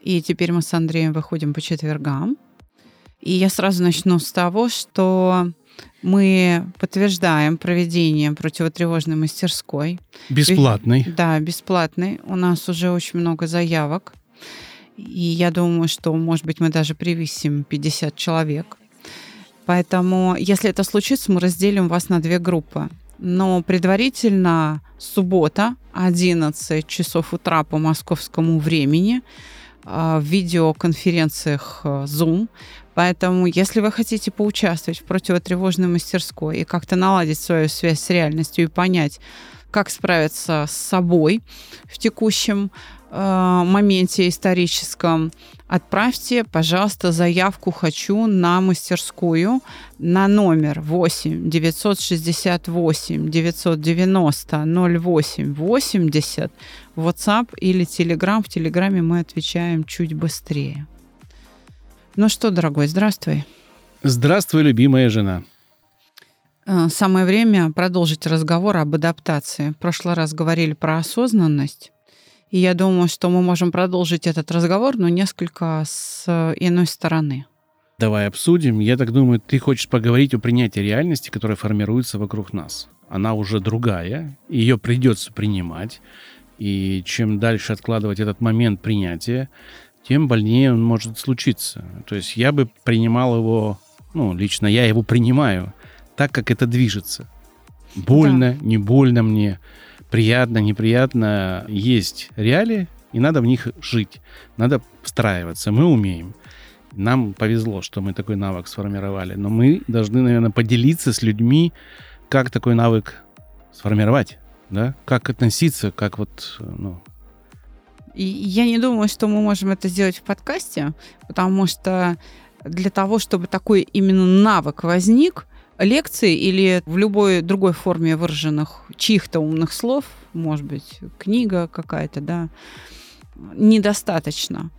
И теперь мы с Андреем выходим по четвергам. И я сразу начну с того, что мы подтверждаем проведение противотревожной мастерской. Бесплатной. Да, бесплатной. У нас уже очень много заявок. И я думаю, что, может быть, мы даже превысим 50 человек. Поэтому, если это случится, мы разделим вас на две группы. Но предварительно суббота, 11 часов утра по московскому времени, в видеоконференциях э, Zoom. Поэтому, если вы хотите поучаствовать в противотревожной мастерской и как-то наладить свою связь с реальностью и понять, как справиться с собой в текущем э, моменте историческом, отправьте, пожалуйста, заявку «Хочу» на мастерскую на номер 8 968 990 08 80 WhatsApp или Telegram. В Телеграме мы отвечаем чуть быстрее. Ну что, дорогой, здравствуй. Здравствуй, любимая жена. Э, самое время продолжить разговор об адаптации. В прошлый раз говорили про осознанность. И я думаю, что мы можем продолжить этот разговор, но несколько с иной стороны. Давай обсудим. Я так думаю, ты хочешь поговорить о принятии реальности, которая формируется вокруг нас. Она уже другая, ее придется принимать. И чем дальше откладывать этот момент принятия, тем больнее он может случиться. То есть я бы принимал его, ну, лично я его принимаю, так как это движется. Больно, да. не больно мне приятно, неприятно, есть реалии, и надо в них жить. Надо встраиваться. Мы умеем. Нам повезло, что мы такой навык сформировали. Но мы должны, наверное, поделиться с людьми, как такой навык сформировать. Да? Как относиться, как вот, ну, и я не думаю, что мы можем это сделать в подкасте, потому что для того, чтобы такой именно навык возник, лекции или в любой другой форме выраженных чьих-то умных слов, может быть, книга какая-то, да, недостаточно.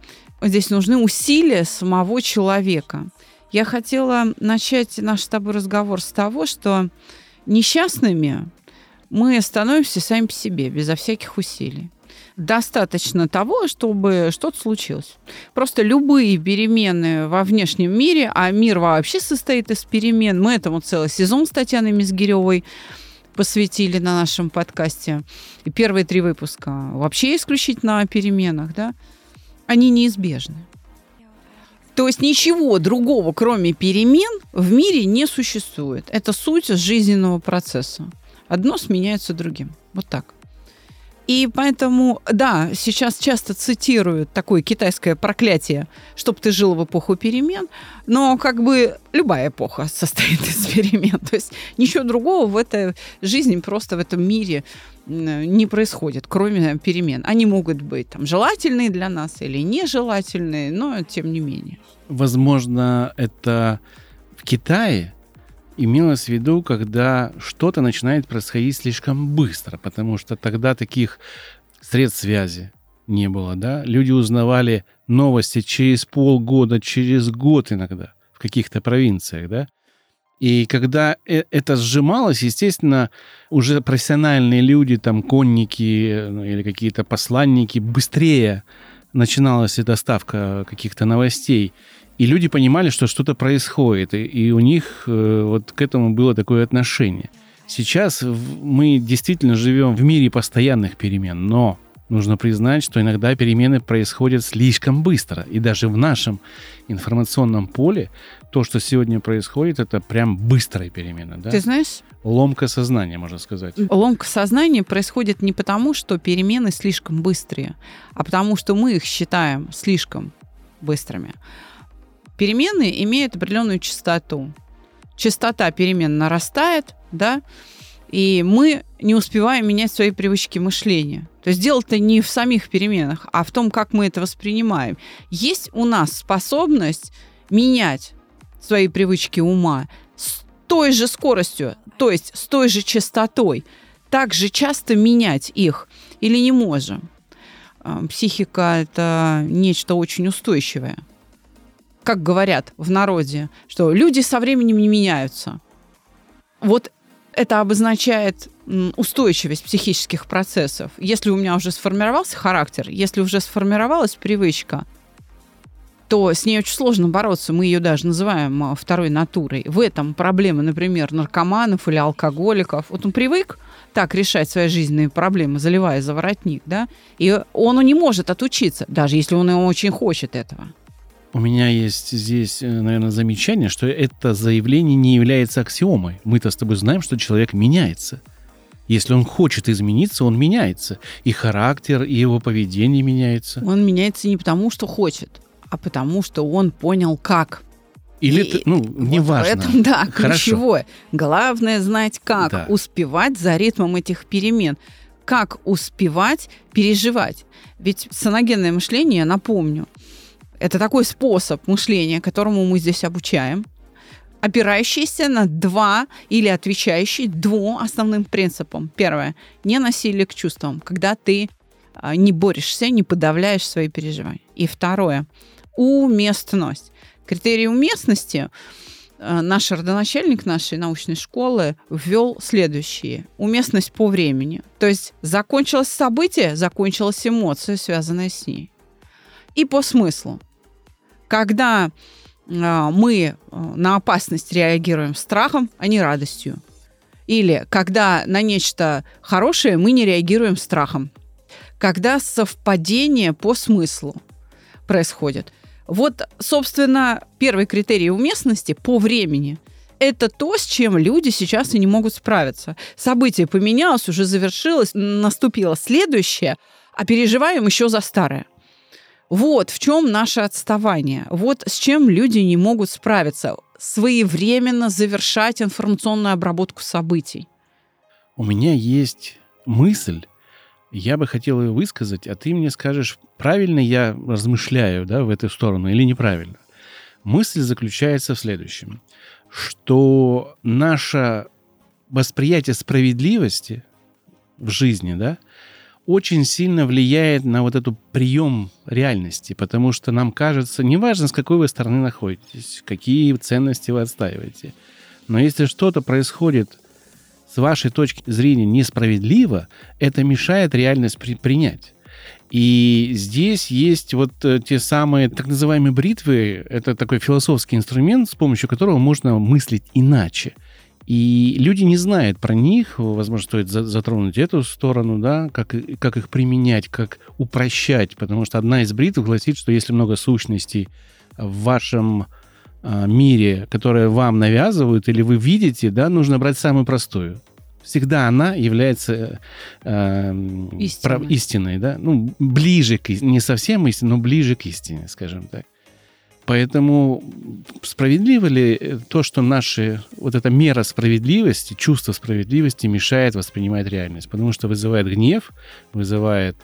Здесь нужны усилия самого человека. Я хотела начать наш с тобой разговор с того, что несчастными мы становимся сами по себе, безо всяких усилий достаточно того, чтобы что-то случилось. Просто любые перемены во внешнем мире, а мир вообще состоит из перемен. Мы этому целый сезон с Татьяной Мизгиревой посвятили на нашем подкасте. И первые три выпуска вообще исключительно о переменах, да, они неизбежны. То есть ничего другого, кроме перемен, в мире не существует. Это суть жизненного процесса. Одно сменяется другим. Вот так. И поэтому, да, сейчас часто цитируют такое китайское проклятие, чтобы ты жил в эпоху перемен, но как бы любая эпоха состоит из перемен. То есть ничего другого в этой жизни, просто в этом мире не происходит, кроме перемен. Они могут быть там желательные для нас или нежелательные, но тем не менее. Возможно, это в Китае имелось в виду, когда что-то начинает происходить слишком быстро, потому что тогда таких средств связи не было, да? Люди узнавали новости через полгода, через год иногда в каких-то провинциях, да? И когда э, это сжималось, естественно, уже профессиональные люди, там, конники ну, или какие-то посланники, быстрее начиналась и доставка каких-то новостей. И люди понимали, что что-то происходит, и, и у них э, вот к этому было такое отношение. Сейчас мы действительно живем в мире постоянных перемен, но нужно признать, что иногда перемены происходят слишком быстро. И даже в нашем информационном поле то, что сегодня происходит, это прям быстрая перемена. Да? Ты знаешь? Ломка сознания, можно сказать. Ломка сознания происходит не потому, что перемены слишком быстрые, а потому, что мы их считаем слишком быстрыми. Перемены имеют определенную частоту. Частота перемен нарастает, да, и мы не успеваем менять свои привычки мышления. То есть дело-то не в самих переменах, а в том, как мы это воспринимаем. Есть у нас способность менять свои привычки ума с той же скоростью, то есть с той же частотой, так же часто менять их или не можем? А, психика – это нечто очень устойчивое. Как говорят в народе, что люди со временем не меняются. Вот это обозначает устойчивость психических процессов. Если у меня уже сформировался характер, если уже сформировалась привычка, то с ней очень сложно бороться. Мы ее даже называем а, второй натурой. В этом проблема, например, наркоманов или алкоголиков. Вот он привык так решать свои жизненные проблемы, заливая за воротник, да, и он не может отучиться, даже если он очень хочет этого. У меня есть здесь, э, наверное, замечание, что это заявление не является аксиомой. Мы-то с тобой знаем, что человек меняется. Если он хочет измениться, он меняется. И характер, и его поведение меняется. Он меняется не потому, что хочет, а потому, что он понял, как. Или, и, ну, неважно. Вот в этом, да, ключевое. Хорошо. Главное знать, как да. успевать за ритмом этих перемен. Как успевать переживать. Ведь саногенное мышление, напомню, это такой способ мышления, которому мы здесь обучаем, опирающийся на два или отвечающий двум основным принципам. Первое – не насилие к чувствам, когда ты а, не борешься, не подавляешь свои переживания. И второе – уместность. Критерий уместности а, наш родоначальник нашей научной школы ввел следующие. Уместность по времени. То есть закончилось событие, закончилась эмоция, связанная с ней. И по смыслу когда а, мы а, на опасность реагируем страхом, а не радостью. Или когда на нечто хорошее мы не реагируем страхом. Когда совпадение по смыслу происходит. Вот, собственно, первый критерий уместности по времени – это то, с чем люди сейчас и не могут справиться. Событие поменялось, уже завершилось, наступило следующее, а переживаем еще за старое. Вот в чем наше отставание. Вот с чем люди не могут справиться. Своевременно завершать информационную обработку событий. У меня есть мысль, я бы хотел ее высказать, а ты мне скажешь, правильно я размышляю да, в эту сторону или неправильно. Мысль заключается в следующем, что наше восприятие справедливости в жизни, да, очень сильно влияет на вот эту прием реальности, потому что нам кажется, неважно, с какой вы стороны находитесь, какие ценности вы отстаиваете, но если что-то происходит с вашей точки зрения несправедливо, это мешает реальность при принять. И здесь есть вот э, те самые так называемые бритвы. Это такой философский инструмент, с помощью которого можно мыслить иначе. И люди не знают про них, возможно, стоит затронуть эту сторону, да, как, как их применять, как упрощать, потому что одна из бритв гласит, что если много сущностей в вашем а, мире, которые вам навязывают или вы видите, да, нужно брать самую простую. Всегда она является э, истиной. Прав, истиной, да, ну ближе к не совсем истине, но ближе к истине, скажем так. Поэтому справедливо ли то, что наши, вот эта мера справедливости, чувство справедливости мешает воспринимать реальность? Потому что вызывает гнев, вызывает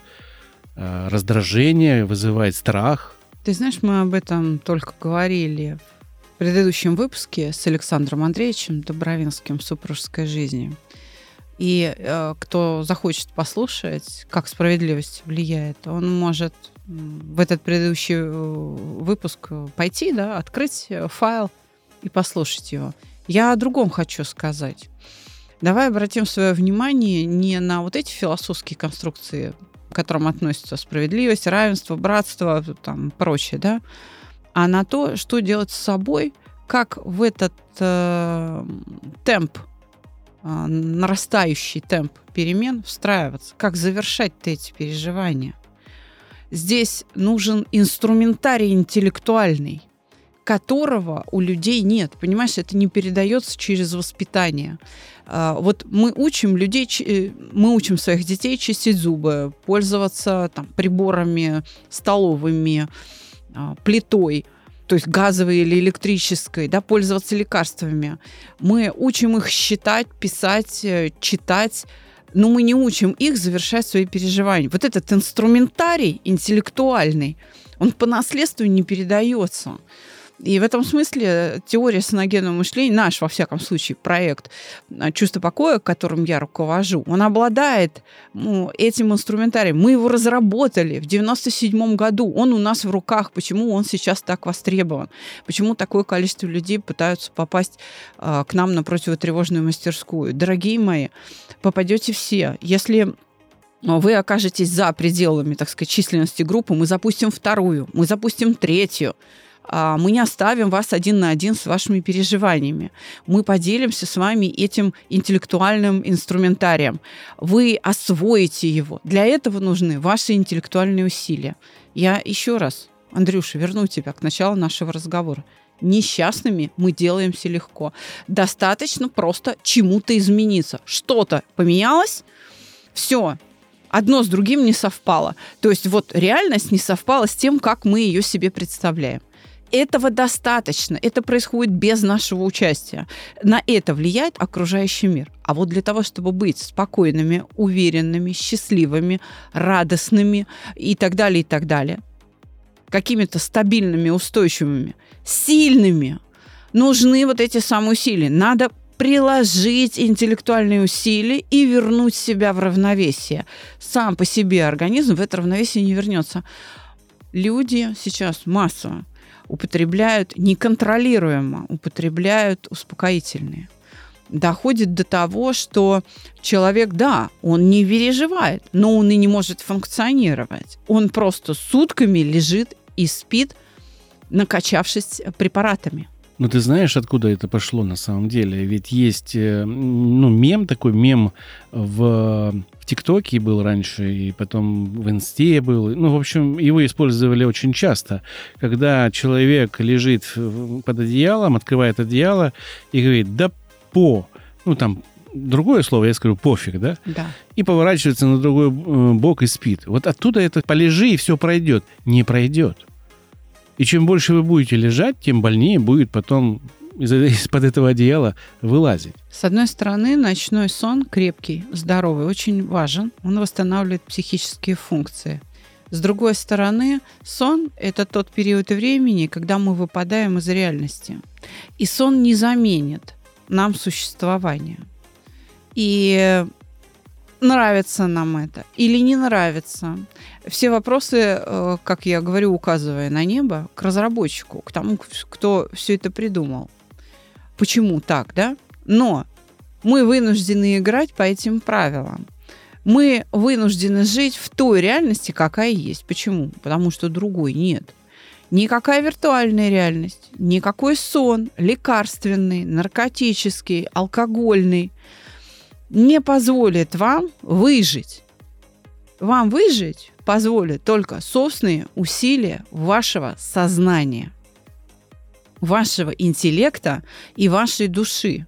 э, раздражение, вызывает страх. Ты знаешь, мы об этом только говорили в предыдущем выпуске с Александром Андреевичем Добровинским «Супружеской жизни». И э, кто захочет послушать, как справедливость влияет, он может в этот предыдущий э, выпуск пойти, да, открыть э, файл и послушать его. Я о другом хочу сказать. Давай обратим свое внимание не на вот эти философские конструкции, к которым относятся справедливость, равенство, братство, там прочее, да, а на то, что делать с собой, как в этот э, темп, э, нарастающий темп перемен встраиваться, как завершать эти переживания – Здесь нужен инструментарий интеллектуальный, которого у людей нет. Понимаешь, это не передается через воспитание. А, вот мы учим людей, э, мы учим своих детей чистить зубы, пользоваться там, приборами столовыми, а, плитой, то есть газовой или электрической, да, пользоваться лекарствами. Мы учим их считать, писать, э, читать, но мы не учим их завершать свои переживания. Вот этот инструментарий интеллектуальный, он по наследству не передается. И в этом смысле теория саногенного мышления, наш, во всяком случае, проект э, «Чувство покоя», которым я руковожу, он обладает ну, этим инструментарием. Мы его разработали в 97 году. Он у нас в руках. Почему он сейчас так востребован? Почему такое количество людей пытаются попасть э, к нам на противотревожную мастерскую? Дорогие мои, попадете все. Если вы окажетесь за пределами, так сказать, численности группы, мы запустим вторую, мы запустим третью. А, мы не оставим вас один на один с вашими переживаниями. Мы поделимся с вами этим интеллектуальным инструментарием. Вы освоите его. Для этого нужны ваши интеллектуальные усилия. Я еще раз, Андрюша, верну тебя к началу нашего разговора. Несчастными мы делаемся легко. Достаточно просто чему-то измениться. Что-то поменялось, все, одно с другим не совпало. То есть вот реальность не совпала с тем, как мы ее себе представляем. Этого достаточно. Это происходит без нашего участия. На это влияет окружающий мир. А вот для того, чтобы быть спокойными, уверенными, счастливыми, радостными и так далее, и так далее, какими-то стабильными, устойчивыми, сильными, нужны вот эти самые усилия. Надо приложить интеллектуальные усилия и вернуть себя в равновесие. Сам по себе организм в это равновесие не вернется. Люди сейчас массово употребляют неконтролируемо, употребляют успокоительные. Доходит до того, что человек, да, он не переживает, но он и не может функционировать. Он просто сутками лежит и спит, накачавшись препаратами. Ну, ты знаешь, откуда это пошло на самом деле? Ведь есть, э, ну, мем такой, мем в, ТикТоке был раньше, и потом в Инсте был. Ну, в общем, его использовали очень часто. Когда человек лежит под одеялом, открывает одеяло и говорит, да по, ну, там, другое слово, я скажу пофиг, да? Да. И поворачивается на другой э, бок и спит. Вот оттуда это полежи, и все пройдет. Не пройдет. И чем больше вы будете лежать, тем больнее будет потом из-под этого одеяла вылазить. С одной стороны, ночной сон крепкий, здоровый, очень важен. Он восстанавливает психические функции. С другой стороны, сон – это тот период времени, когда мы выпадаем из реальности. И сон не заменит нам существование. И нравится нам это или не нравится. Все вопросы, э, как я говорю, указывая на небо, к разработчику, к тому, кто все это придумал. Почему так, да? Но мы вынуждены играть по этим правилам. Мы вынуждены жить в той реальности, какая есть. Почему? Потому что другой нет. Никакая виртуальная реальность, никакой сон, лекарственный, наркотический, алкогольный – не позволит вам выжить. Вам выжить позволит только собственные усилия вашего сознания, вашего интеллекта и вашей души.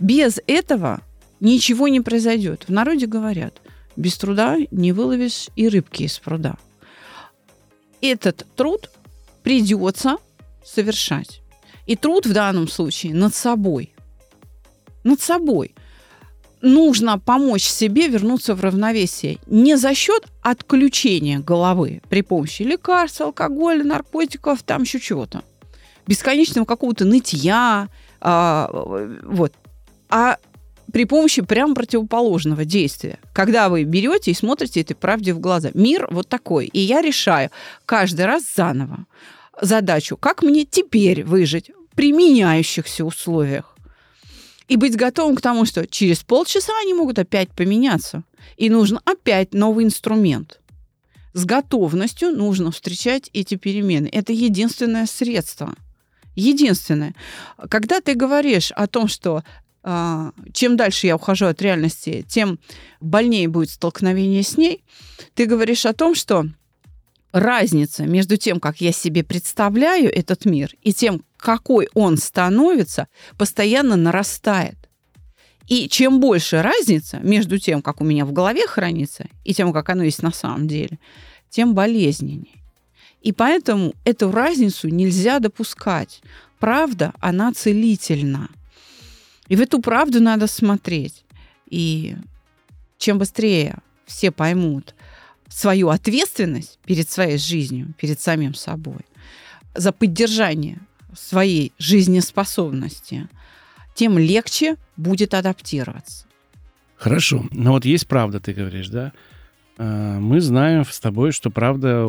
Без этого ничего не произойдет. В народе говорят, без труда не выловишь и рыбки из пруда. Этот труд придется совершать. И труд в данном случае над собой. Над собой нужно помочь себе вернуться в равновесие не за счет отключения головы при помощи лекарств, алкоголя, наркотиков, там еще чего-то, бесконечного какого-то нытья, а, вот, а при помощи прям противоположного действия. Когда вы берете и смотрите этой правде в глаза. Мир вот такой. И я решаю каждый раз заново задачу, как мне теперь выжить при меняющихся условиях и быть готовым к тому, что через полчаса они могут опять поменяться. И нужен опять новый инструмент. С готовностью нужно встречать эти перемены. Это единственное средство. Единственное. Когда ты говоришь о том, что э, чем дальше я ухожу от реальности, тем больнее будет столкновение с ней, ты говоришь о том, что разница между тем, как я себе представляю этот мир, и тем, какой он становится, постоянно нарастает. И чем больше разница между тем, как у меня в голове хранится, и тем, как оно есть на самом деле, тем болезненнее. И поэтому эту разницу нельзя допускать. Правда, она целительна. И в эту правду надо смотреть. И чем быстрее все поймут свою ответственность перед своей жизнью, перед самим собой, за поддержание своей жизнеспособности, тем легче будет адаптироваться. Хорошо. Но вот есть правда, ты говоришь, да? А, мы знаем с тобой, что правда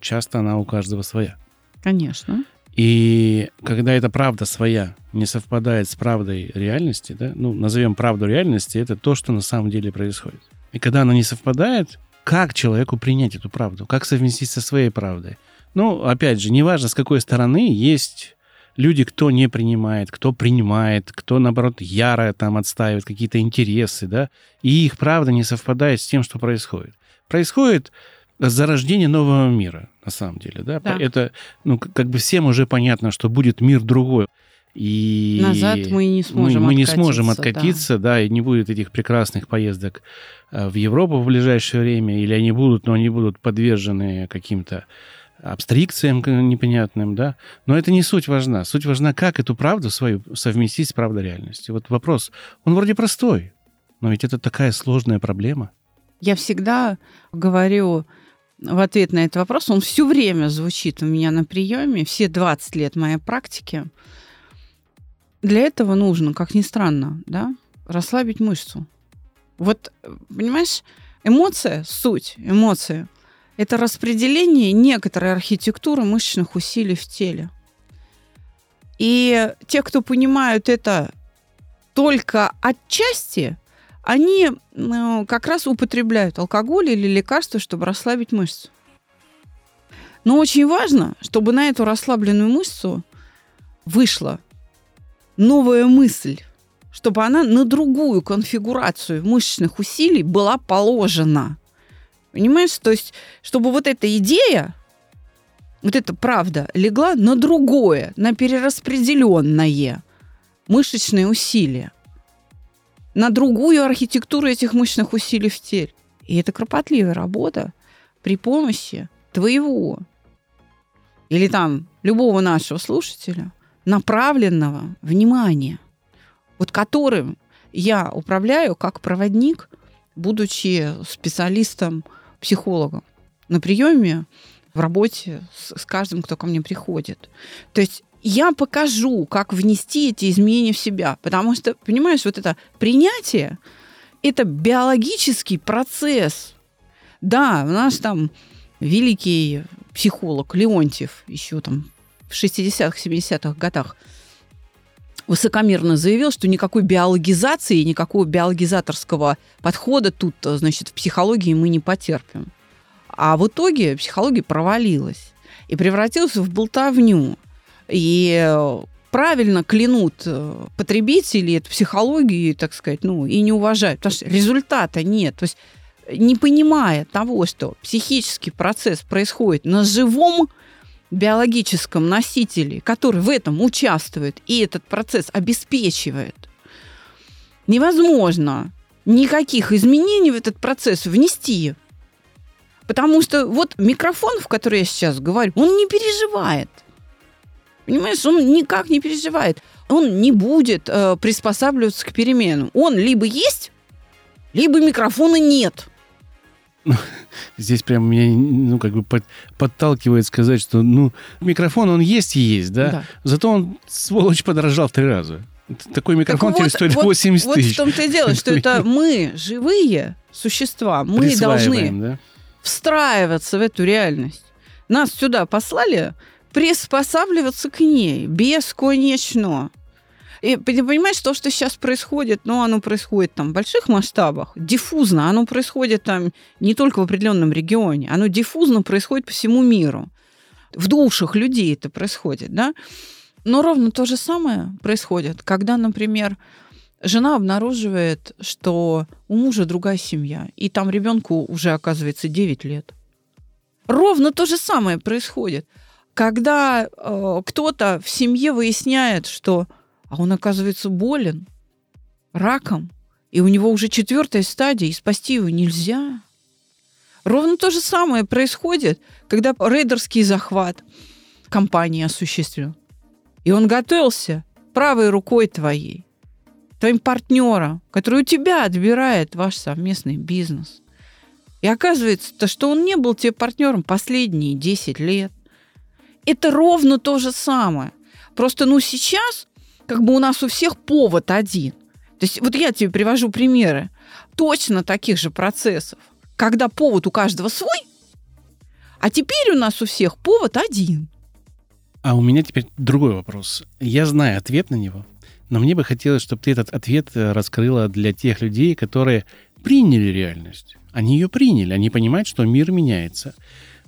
часто она у каждого своя. Конечно. И когда эта правда своя не совпадает с правдой реальности, да, ну, назовем правду реальности, это то, что на самом деле происходит. И когда она не совпадает, как человеку принять эту правду? Как совместить со своей правдой? Ну, опять же, неважно, с какой стороны есть люди, кто не принимает, кто принимает, кто, наоборот, яро там отстаивает какие-то интересы, да, и их правда не совпадает с тем, что происходит. Происходит зарождение нового мира, на самом деле, да. Да. Это, ну, как бы всем уже понятно, что будет мир другой. И Назад мы не сможем мы, мы не сможем да. откатиться, да. и не будет этих прекрасных поездок э, в Европу в ближайшее время, или они будут, но они будут подвержены каким-то абстрикциям к- непонятным, да. Но это не суть важна. Суть важна, как эту правду свою совместить с правдой реальности. Вот вопрос, он вроде простой, но ведь это такая сложная проблема. Я всегда говорю в ответ на этот вопрос, он все время звучит у меня на приеме, все 20 лет моей практики. Для этого нужно, как ни странно, да, расслабить мышцу. Вот, понимаешь, эмоция, суть эмоции, это распределение некоторой архитектуры мышечных усилий в теле. И те, кто понимают это только отчасти, они ну, как раз употребляют алкоголь или лекарства, чтобы расслабить мышцу. Но очень важно, чтобы на эту расслабленную мышцу вышла новая мысль, чтобы она на другую конфигурацию мышечных усилий была положена. Понимаешь? То есть, чтобы вот эта идея, вот эта правда легла на другое, на перераспределенное мышечные усилия на другую архитектуру этих мышечных усилий в теле. И это кропотливая работа при помощи твоего или там любого нашего слушателя направленного внимания, вот которым я управляю как проводник, будучи специалистом-психологом на приеме в работе с, с каждым, кто ко мне приходит. То есть я покажу, как внести эти изменения в себя. Потому что, понимаешь, вот это принятие – это биологический процесс. Да, у нас там великий психолог Леонтьев еще там в 60-х, 70-х годах высокомерно заявил, что никакой биологизации, никакого биологизаторского подхода тут, значит, в психологии мы не потерпим. А в итоге психология провалилась и превратилась в болтовню. И правильно клянут э, потребители эту психологию, так сказать, ну, и не уважают, потому что результата нет. То есть не понимая того, что психический процесс происходит на живом биологическом носителе, который в этом участвует и этот процесс обеспечивает, невозможно никаких изменений в этот процесс внести. Потому что вот микрофон, в который я сейчас говорю, он не переживает. Понимаешь, он никак не переживает. Он не будет э, приспосабливаться к переменам. Он либо есть, либо микрофона нет. Здесь прям меня, ну, как бы под, подталкивает сказать, что, ну, микрофон, он есть и есть, да? Да. Зато он, сволочь, подорожал в три раза. Такой микрофон Так теперь вот- стоит вот- 80 Вот тысяч. в том-то и дело, что это мы, живые существа, мы должны да? встраиваться в эту реальность. Нас сюда послали приспосабливаться к ней бесконечно. И понимаешь, то, что сейчас происходит, ну, оно происходит там в больших масштабах, диффузно, оно происходит там не только в определенном регионе, оно диффузно происходит по всему миру. В душах людей это происходит, да? Но ровно то же самое происходит, когда, например, жена обнаруживает, что у мужа другая семья, и там ребенку уже оказывается 9 лет. Ровно то же самое происходит, когда э, кто-то в семье выясняет, что а он оказывается болен раком, и у него уже четвертая стадия, и спасти его нельзя. Ровно то же самое происходит, когда рейдерский захват компании осуществлен. И он готовился правой рукой твоей, твоим партнером, который у тебя отбирает ваш совместный бизнес. И оказывается, то, что он не был тебе партнером последние 10 лет. Это ровно то же самое. Просто, ну, сейчас как бы у нас у всех повод один. То есть вот я тебе привожу примеры точно таких же процессов, когда повод у каждого свой, а теперь у нас у всех повод один. А у меня теперь другой вопрос. Я знаю ответ на него, но мне бы хотелось, чтобы ты этот ответ э, раскрыла для тех людей, которые приняли реальность. Они ее приняли, они понимают, что мир меняется.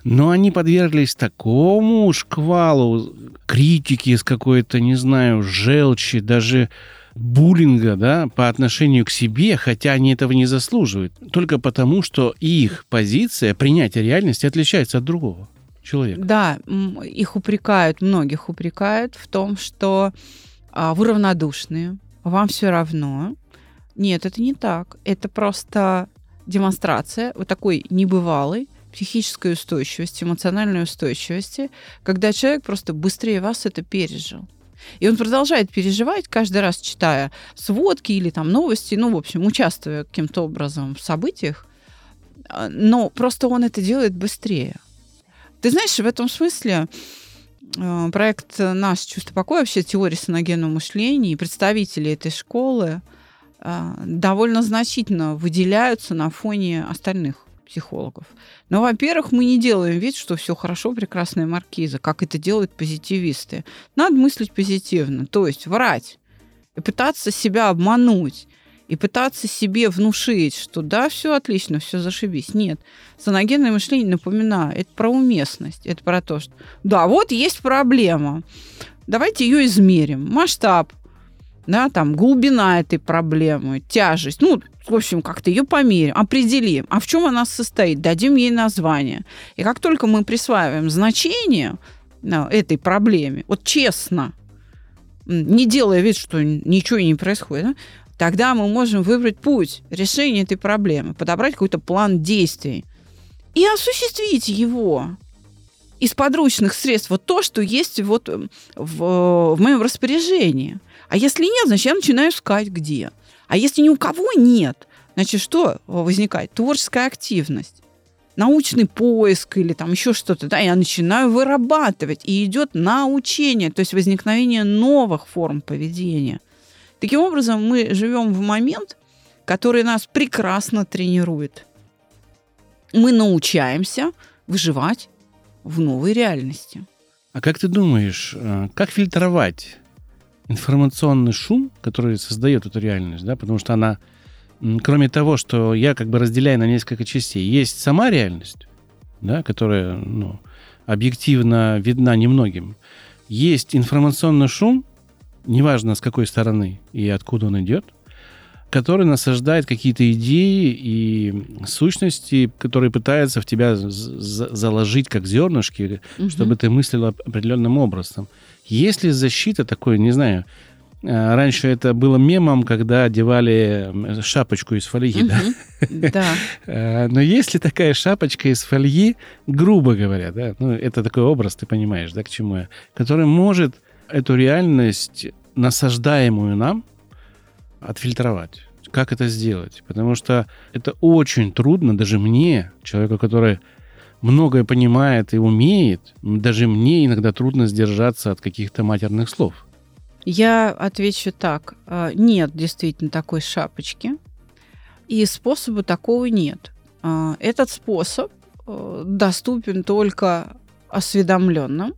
Но они подверглись такому шквалу критики с какой-то, не знаю, желчи, даже буллинга да, по отношению к себе, хотя они этого не заслуживают, только потому, что их позиция принятия реальности отличается от другого человека. Да, их упрекают, многих упрекают в том, что а, вы равнодушные, вам все равно. Нет, это не так. Это просто демонстрация вот такой небывалой психической устойчивости, эмоциональной устойчивости, когда человек просто быстрее вас это пережил. И он продолжает переживать, каждый раз читая сводки или там новости, ну, в общем, участвуя каким-то образом в событиях, а, но просто он это делает быстрее. Ты знаешь, в этом смысле э, проект «Наш чувство покоя», вообще теория саногенного мышления и представители этой школы э, довольно значительно выделяются на фоне остальных психологов. Но, во-первых, мы не делаем вид, что все хорошо, прекрасная маркиза, как это делают позитивисты. Надо мыслить позитивно, то есть врать и пытаться себя обмануть и пытаться себе внушить, что да, все отлично, все зашибись. Нет. Саногенное мышление, напоминаю, это про уместность, это про то, что да, вот есть проблема, давайте ее измерим. Масштаб, да, там глубина этой проблемы, тяжесть, ну, в общем, как-то ее померим, определим, а в чем она состоит, дадим ей название. И как только мы присваиваем значение да, этой проблеме, вот честно, не делая вид, что ничего не происходит, да, тогда мы можем выбрать путь решения этой проблемы, подобрать какой-то план действий и осуществить его из подручных средств вот то, что есть вот в, в моем распоряжении. А если нет, значит, я начинаю искать где. А если ни у кого нет, значит, что возникает? Творческая активность научный поиск или там еще что-то, да, я начинаю вырабатывать, и идет научение, то есть возникновение новых форм поведения. Таким образом, мы живем в момент, который нас прекрасно тренирует. Мы научаемся выживать в новой реальности. А как ты думаешь, э, как фильтровать информационный шум, который создает эту реальность, да, потому что она, кроме того, что я как бы разделяю на несколько частей, есть сама реальность, да, которая, ну, объективно видна немногим. Есть информационный шум, неважно с какой стороны и откуда он идет, который насаждает какие-то идеи и сущности, которые пытаются в тебя заложить как зернышки, угу. чтобы ты мыслила определенным образом. Есть ли защита такой, не знаю, э, Раньше это было мемом, когда одевали шапочку из фольги, да? Да. Э, но есть ли такая шапочка из фольги, грубо говоря, да, ну, это такой образ, ты понимаешь, да, к чему я, который может эту реальность, насаждаемую нам, отфильтровать? Как это сделать? Потому что это очень трудно даже мне, человеку, который многое понимает и умеет, даже мне иногда трудно сдержаться от каких-то матерных слов. Я отвечу так. А, нет действительно такой шапочки. И способа такого нет. А, этот способ э, доступен только осведомленным,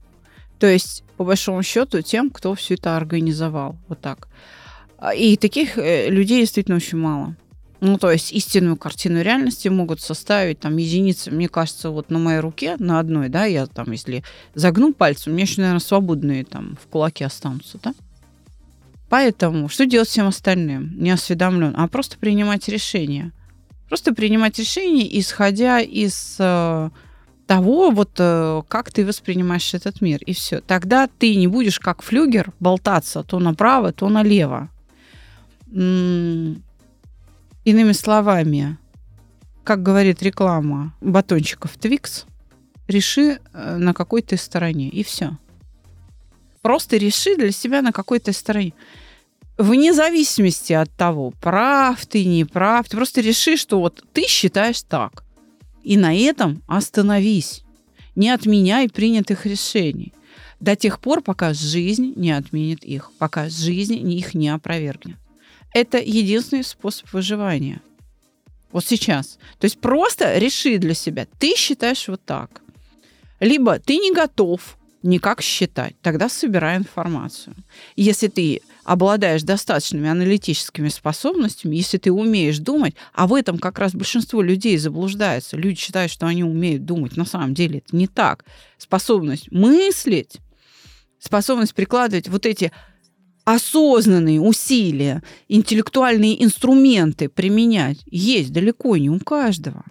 то есть, по большому счету, тем, кто все это организовал. Вот так. А, и таких э, людей действительно очень мало. Ну, то есть истинную картину реальности могут составить там единицы. Мне кажется, вот на моей руке, на одной, да, я там, если загну пальцем, у меня еще, наверное, свободные там в кулаке останутся, да? Поэтому что делать всем остальным? Не осведомлен, а просто принимать решения. Просто принимать решения, исходя из э, того, вот э, как ты воспринимаешь этот мир. И все. Тогда ты не будешь как флюгер болтаться то направо, то налево. Иными словами, как говорит реклама батончиков Твикс, реши, э, на какой ты стороне, и все. Просто реши для себя, на какой ты стороне. Вне зависимости от того, прав ты, не прав, ты просто реши, что вот ты считаешь так. И на этом остановись. Не отменяй принятых решений. до тех пор, пока жизнь не отменит их, пока жизнь их не опровергнет. Это единственный способ выживания. Вот сейчас. То есть просто реши для себя. Ты считаешь вот так. Либо ты не готов никак считать, тогда собирай информацию. Если ты обладаешь достаточными аналитическими способностями, если ты умеешь думать, а в этом как раз большинство людей заблуждается. Люди считают, что они умеют думать. На самом деле это не так. Способность мыслить, способность прикладывать вот эти осознанные усилия, интеллектуальные инструменты применять. Есть далеко не у каждого.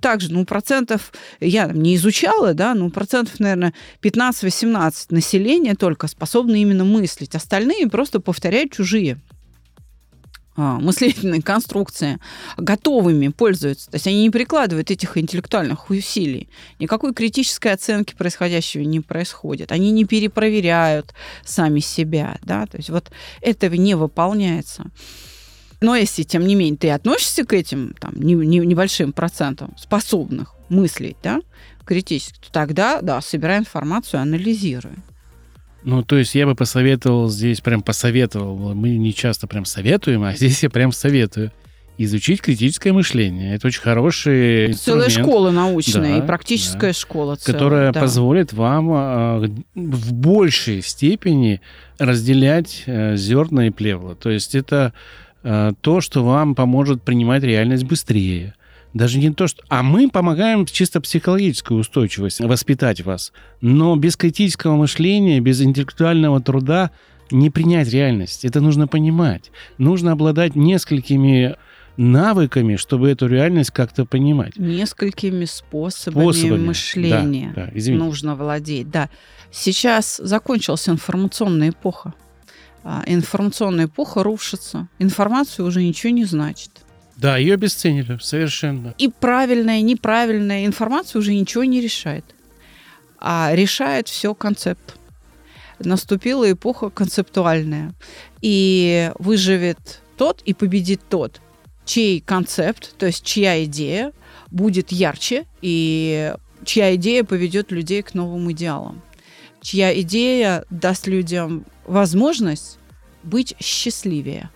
Также, ну, процентов, я не изучала, да, ну, процентов, наверное, 15-18 населения только способны именно мыслить. Остальные просто повторяют чужие мыслительные конструкции готовыми пользуются. То есть они не прикладывают этих интеллектуальных усилий. Никакой критической оценки происходящего не происходит. Они не перепроверяют сами себя. Да? То есть вот этого не выполняется. Но если, тем не менее, ты относишься к этим там, не, не, небольшим процентам способных мыслить, да, критически, то тогда, да, собирай информацию, анализируй. Ну, то есть я бы посоветовал здесь, прям посоветовал, мы не часто прям советуем, а здесь я прям советую изучить критическое мышление. Это очень хороший инструмент. Целая школа научная да, и практическая да, школа целая. Которая да. позволит вам э, в большей степени разделять э, зерна и плевла. То есть это Э, то, что вам поможет принимать реальность быстрее. Даже не то, что... А мы помогаем чисто психологическую устойчивость, воспитать вас. Но без критического мышления, без интеллектуального труда не принять реальность. Это нужно понимать. Нужно обладать несколькими навыками, чтобы эту реальность как-то понимать. Несколькими способами, способами. мышления да, да, нужно владеть. Да. Сейчас закончилась информационная эпоха. А, информационная эпоха рушится. Информация уже ничего не значит. Да, ее обесценили совершенно. И правильная, неправильная информация уже ничего не решает. А решает все концепт. Наступила эпоха концептуальная. И выживет тот и победит тот, чей концепт, то есть чья идея будет ярче и чья идея поведет людей к новым идеалам чья идея даст людям возможность быть счастливее.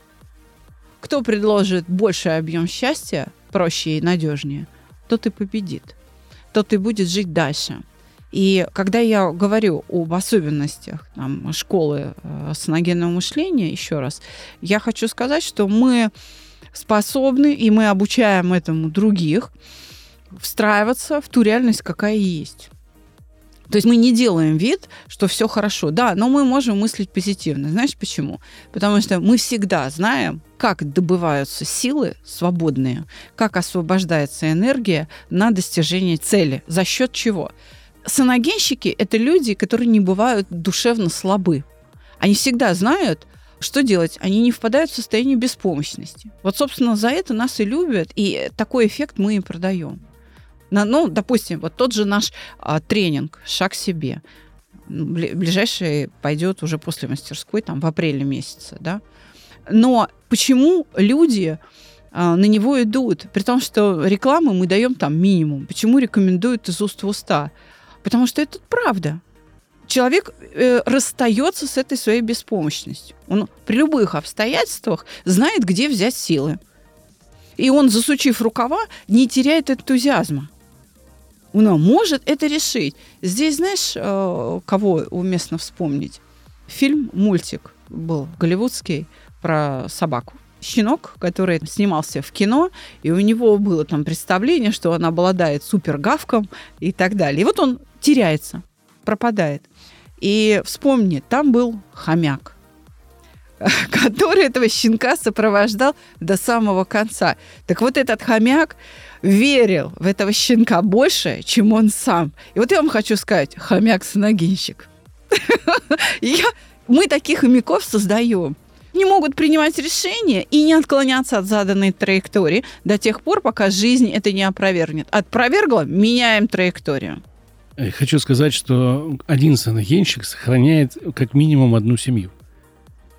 Кто предложит больший объем счастья, проще и надежнее, тот и победит. Тот и будет жить дальше. И когда я говорю об особенностях там, школы э, саногенного мышления, еще раз, я хочу сказать, что мы способны, и мы обучаем этому других, встраиваться в ту реальность, какая есть. То есть мы не делаем вид, что все хорошо. Да, но мы можем мыслить позитивно. Знаешь почему? Потому что мы всегда знаем, как добываются силы свободные, как освобождается энергия на достижение цели. За счет чего? Саногенщики – это люди, которые не бывают душевно слабы. Они всегда знают, что делать? Они не впадают в состояние беспомощности. Вот, собственно, за это нас и любят, и такой эффект мы и продаем. На, ну, допустим, вот тот же наш а, тренинг «Шаг себе», ближайший пойдет уже после мастерской, там, в апреле месяце, да. Но почему люди а, на него идут, при том, что рекламы мы даем там минимум? Почему рекомендуют из уст в уста? Потому что это правда. Человек э, расстается с этой своей беспомощностью. Он при любых обстоятельствах знает, где взять силы. И он, засучив рукава, не теряет энтузиазма она может это решить. Здесь, знаешь, э, кого уместно вспомнить? Фильм, мультик был голливудский про собаку. Щенок, который снимался в кино, и у него было там представление, что он обладает супергавком и так далее. И вот он теряется, пропадает. И вспомни, там был хомяк, который этого щенка сопровождал до самого конца. Так вот этот хомяк верил в этого щенка больше, чем он сам. И вот я вам хочу сказать, хомяк-саногинщик. Мы таких хомяков создаем не могут принимать решения и не отклоняться от заданной траектории до тех пор, пока жизнь это не опровергнет. Отпровергла, меняем траекторию. Хочу сказать, что один саногенщик сохраняет как минимум одну семью.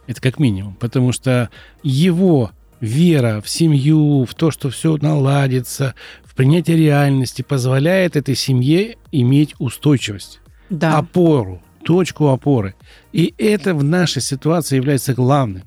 Это как минимум, потому что его вера в семью, в то, что все наладится, в принятие реальности позволяет этой семье иметь устойчивость, да. опору, точку опоры. И это в нашей ситуации является главным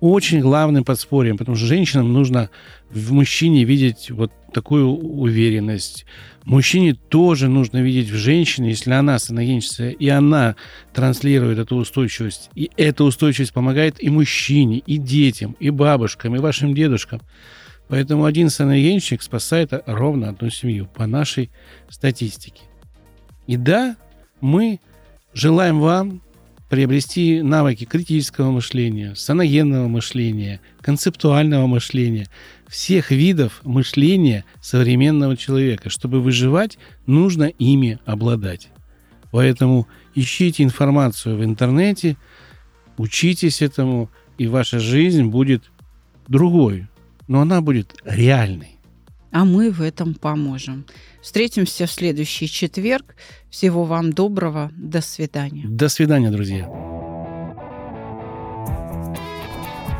очень главным подспорьем, потому что женщинам нужно в мужчине видеть вот такую уверенность. Мужчине тоже нужно видеть в женщине, если она саногенщица, и она транслирует эту устойчивость. И эта устойчивость помогает и мужчине, и детям, и бабушкам, и вашим дедушкам. Поэтому один саногенщик спасает ровно одну семью по нашей статистике. И да, мы желаем вам приобрести навыки критического мышления, саногенного мышления, концептуального мышления, всех видов мышления современного человека. Чтобы выживать, нужно ими обладать. Поэтому ищите информацию в интернете, учитесь этому, и ваша жизнь будет другой, но она будет реальной. А мы в этом поможем. Встретимся в следующий четверг. Всего вам доброго. До свидания. До свидания, друзья.